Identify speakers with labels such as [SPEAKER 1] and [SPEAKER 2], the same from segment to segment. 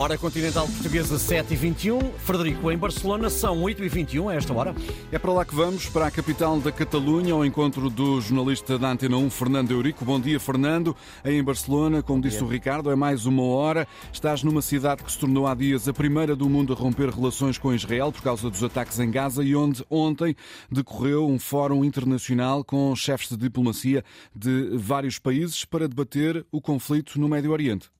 [SPEAKER 1] Hora Continental Portuguesa 7h21. Frederico, em Barcelona são 8h21 a esta hora.
[SPEAKER 2] É para lá que vamos, para a capital da Catalunha, ao encontro do jornalista da Antena 1, Fernando Eurico. Bom dia, Fernando. Em Barcelona, como disse o Ricardo, é mais uma hora. Estás numa cidade que se tornou há dias a primeira do mundo a romper relações com Israel por causa dos ataques em Gaza e onde ontem decorreu um fórum internacional com chefes de diplomacia de vários países para debater o conflito no Médio Oriente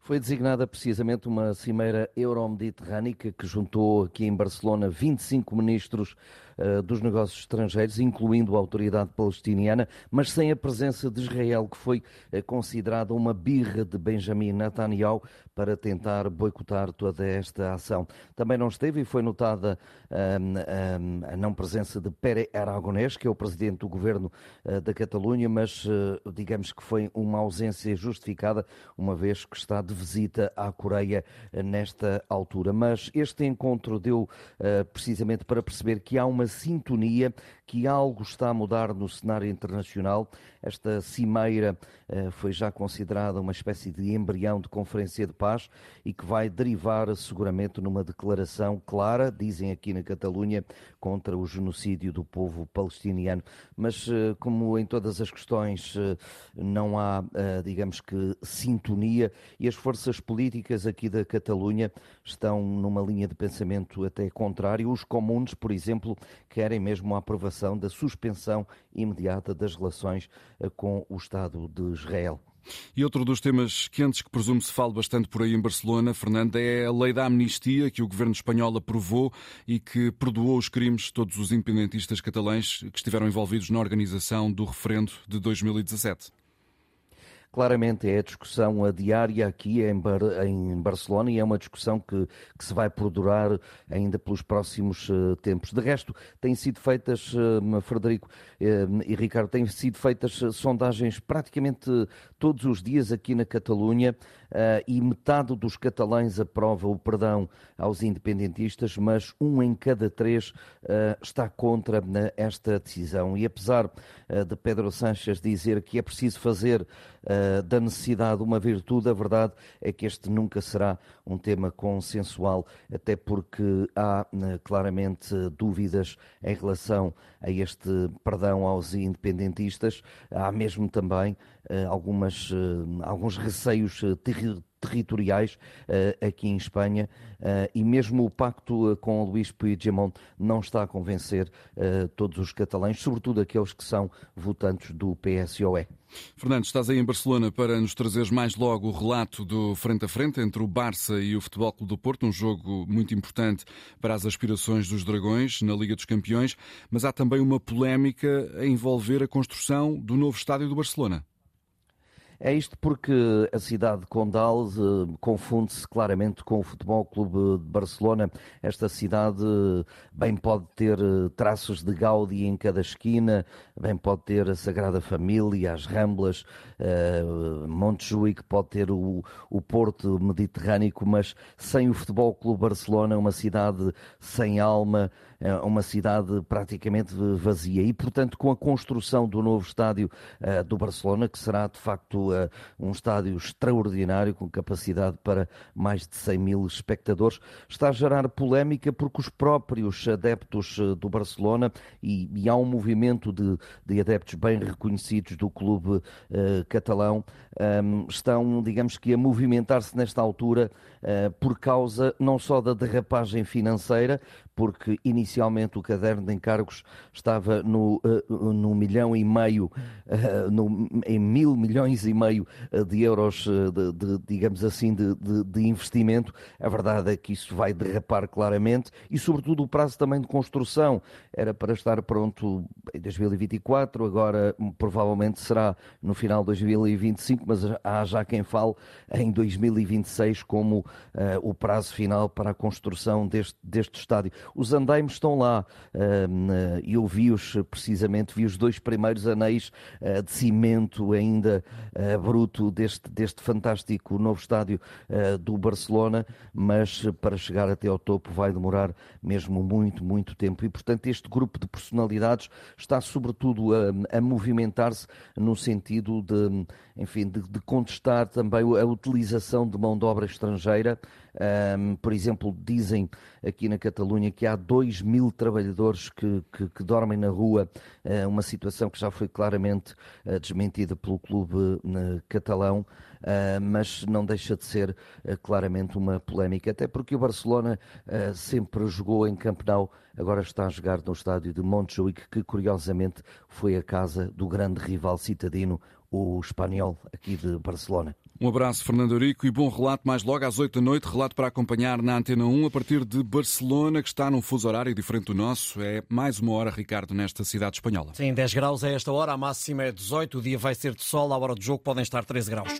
[SPEAKER 3] foi designada precisamente uma cimeira euro-mediterrânica que juntou aqui em Barcelona 25 ministros dos negócios estrangeiros, incluindo a autoridade palestiniana, mas sem a presença de Israel, que foi uh, considerada uma birra de Benjamin Netanyahu para tentar boicotar toda esta ação. Também não esteve e foi notada um, um, a não presença de Pere Aragonés, que é o presidente do governo uh, da Catalunha, mas digamos que foi uma ausência justificada, uma vez que está de visita à Coreia eh, nesta altura. Mas este encontro deu uh, precisamente para perceber que há uma sintonia, que algo está a mudar no cenário internacional. Esta cimeira uh, foi já considerada uma espécie de embrião de conferência de paz e que vai derivar seguramente numa declaração clara, dizem aqui na Catalunha, contra o genocídio do povo palestiniano. Mas, uh, como em todas as questões, não há, digamos que, sintonia e as forças políticas aqui da Catalunha estão numa linha de pensamento até contrário. Os comuns, por exemplo, querem mesmo a aprovação da suspensão imediata das relações eh, com o Estado de Israel.
[SPEAKER 2] E outro dos temas quentes que presumo se fala bastante por aí em Barcelona, Fernando, é a lei da amnistia que o governo espanhol aprovou e que perdoou os crimes de todos os independentistas catalães que estiveram envolvidos na organização do referendo de 2017.
[SPEAKER 3] Claramente é a discussão a diária aqui em, Bar em Barcelona e é uma discussão que, que, se vai perdurar ainda pelos próximos uh, tempos. De resto, têm sido feitas, uh, Frederico uh, e Ricardo, têm sido feitas sondagens praticamente todos os dias aqui na Catalunha e metade dos catalães aprova o perdão aos independentistas, mas um em cada três está contra esta decisão. E apesar de Pedro Sánchez dizer que é preciso fazer uh, da necessidade uma virtude, a verdade é que este nunca será um tema consensual, até porque há uh, claramente dúvidas em relação a este perdão aos independentistas. Há mesmo também uh, algumas, alguns receios territoriais territoriais uh, aqui em Espanha uh, e mesmo o pacto uh, com Luís Puigdemont não está a convencer todos os catalães, sobretudo aqueles que são votantes do PSOE.
[SPEAKER 2] Fernando, estás aí em Barcelona para nos trazeres mais logo o relato do frente a frente entre o Barça e o Futebol Clube do Porto, um jogo muito importante para as aspirações dos Dragões na Liga dos Campeões, mas há também uma polémica a envolver a construção do novo estádio do Barcelona.
[SPEAKER 3] É isto porque a cidade de Condal uh, confunde-se claramente com o Futebol Clube de Barcelona. Esta cidade bem pode ter uh, traços de Gaudi em cada esquina, bem pode ter a Sagrada Família, as Ramblas, uh, Montjuic, pode ter o, o Porto Mediterrâneo, mas sem o Futebol Clube Barcelona, uma cidade sem alma, é uma cidade praticamente vazia. E, portanto, com a construção do novo estádio do Barcelona, que será de facto um estádio extraordinário, com capacidade para mais de 100 mil espectadores, está a gerar polémica porque os próprios adeptos uh, do Barcelona, e, e, há um movimento de, de, adeptos bem reconhecidos do clube catalão, um, estão, digamos que, a movimentar-se nesta altura por causa não só da derrapagem financeira, porque inicialmente o caderno de encargos estava no, uh, no milhão e meio, uh, no, em mil milhões e meio de euros, de, de, digamos assim, de, de, investimento. A verdade é que isso vai derrapar claramente e, sobretudo, o prazo também de construção era para estar pronto em 2024, agora provavelmente será no final de 2025, mas há já quem fale em 2026 como uh, o prazo final para a construção deste, deste estádio. Os andaimes estão lá e eu vi-os precisamente, vi os dois primeiros anéis ah, de cimento ainda bruto deste, deste fantástico novo estádio do Barcelona, mas para chegar até ao topo vai demorar mesmo muito, muito tempo. E, portanto, este grupo de personalidades está, sobretudo, a, a movimentar-se no sentido de, enfim, de, de, contestar também a utilização de mão de obra estrangeira. Um, por exemplo, dizem aqui na Catalunha que há 2 mil trabalhadores que, que, que dormem na rua, uh, uma situação que já foi claramente uh, desmentida pelo clube uh, catalão. Uh, mas não deixa de ser uh, claramente uma polémica, até porque o Barcelona uh, sempre jogou em Camp Nou, agora está a jogar no estádio de Montjuic, que curiosamente foi a casa do grande rival citadino, o espanhol aqui de Barcelona.
[SPEAKER 2] Um abraço, Fernando Eurico, e bom relato mais logo às 8 da noite. Relato para acompanhar na Antena 1 a partir de Barcelona, que está num fuso horário diferente do nosso. É mais uma hora, Ricardo, nesta cidade espanhola.
[SPEAKER 1] Sim, 10 graus a esta hora, a máxima é 18. O dia vai ser de sol, à hora do jogo podem estar 13 graus.